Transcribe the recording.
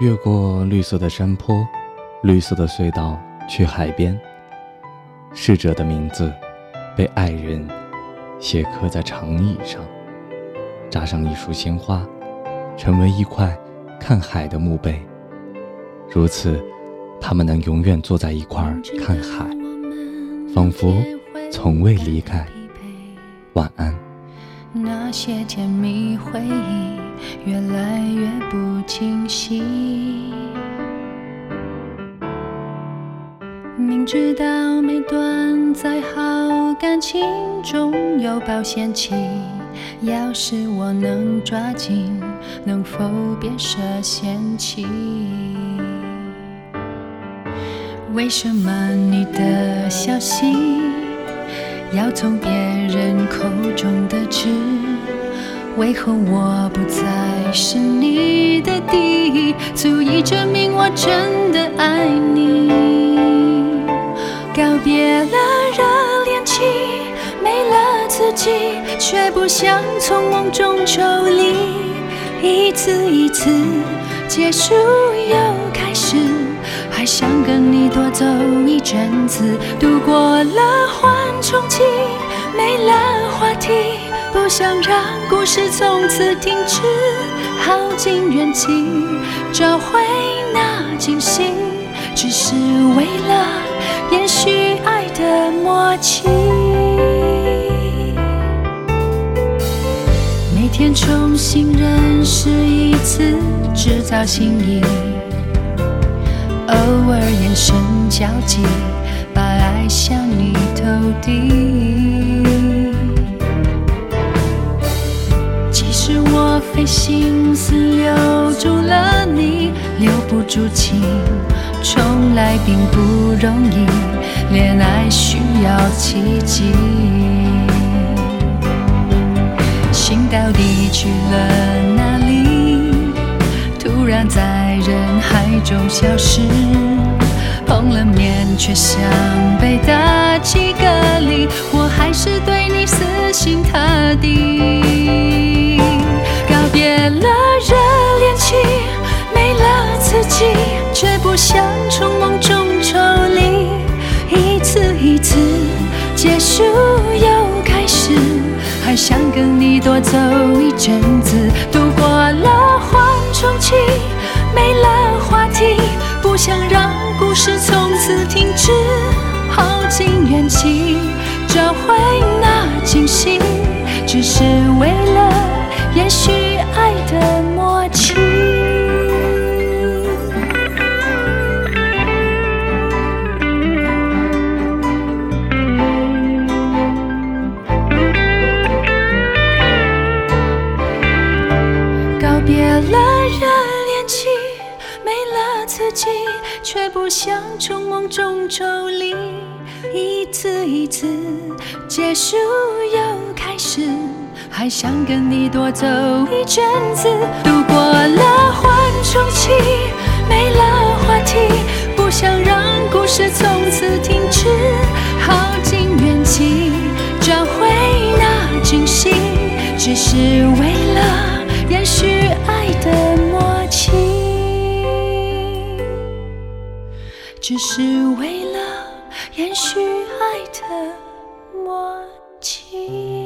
越过绿色的山坡，绿色的隧道去海边。逝者的名字被爱人写刻在长椅上，扎上一束鲜花，成为一块看海的墓碑。如此，他们能永远坐在一块儿看海，仿佛从未离开。晚安。那些甜蜜回忆越来越不清晰，明知道每段再好感情总有保鲜期，要是我能抓紧，能否别设限期？为什么你的消息？要从别人口中得知，为何我不再是你的第一，足以证明我真的爱你。告别了热恋期，没了自己，却不想从梦中抽离，一次一次结束又开始。还想跟你多走一阵子，度过了缓冲期，没了话题，不想让故事从此停止。耗尽元气，找回那惊喜，只是为了延续爱的默契。每天重新认识一次，制造心意。偶尔眼神交集，把爱向你投递。不住情，从来并不容易。恋爱需要奇迹，心到底去了哪里？突然在人海中消失，碰了面却像被打击隔离，我还是对你死心塌走一阵子，度过了缓冲期。没了话题，不想让故事从此停止。告别了热。自己却不想从梦中抽离，一次一次结束又开始，还想跟你多走一阵子。度过了缓冲期，没了话题，不想让故事从此停止。耗尽元气，找回那惊喜，只是为了只是为了延续爱的默契。